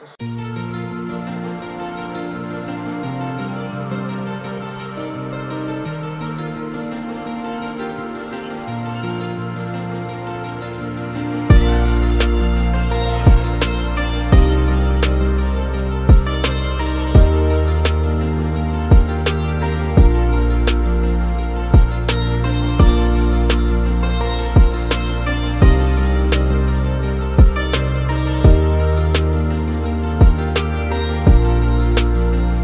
Música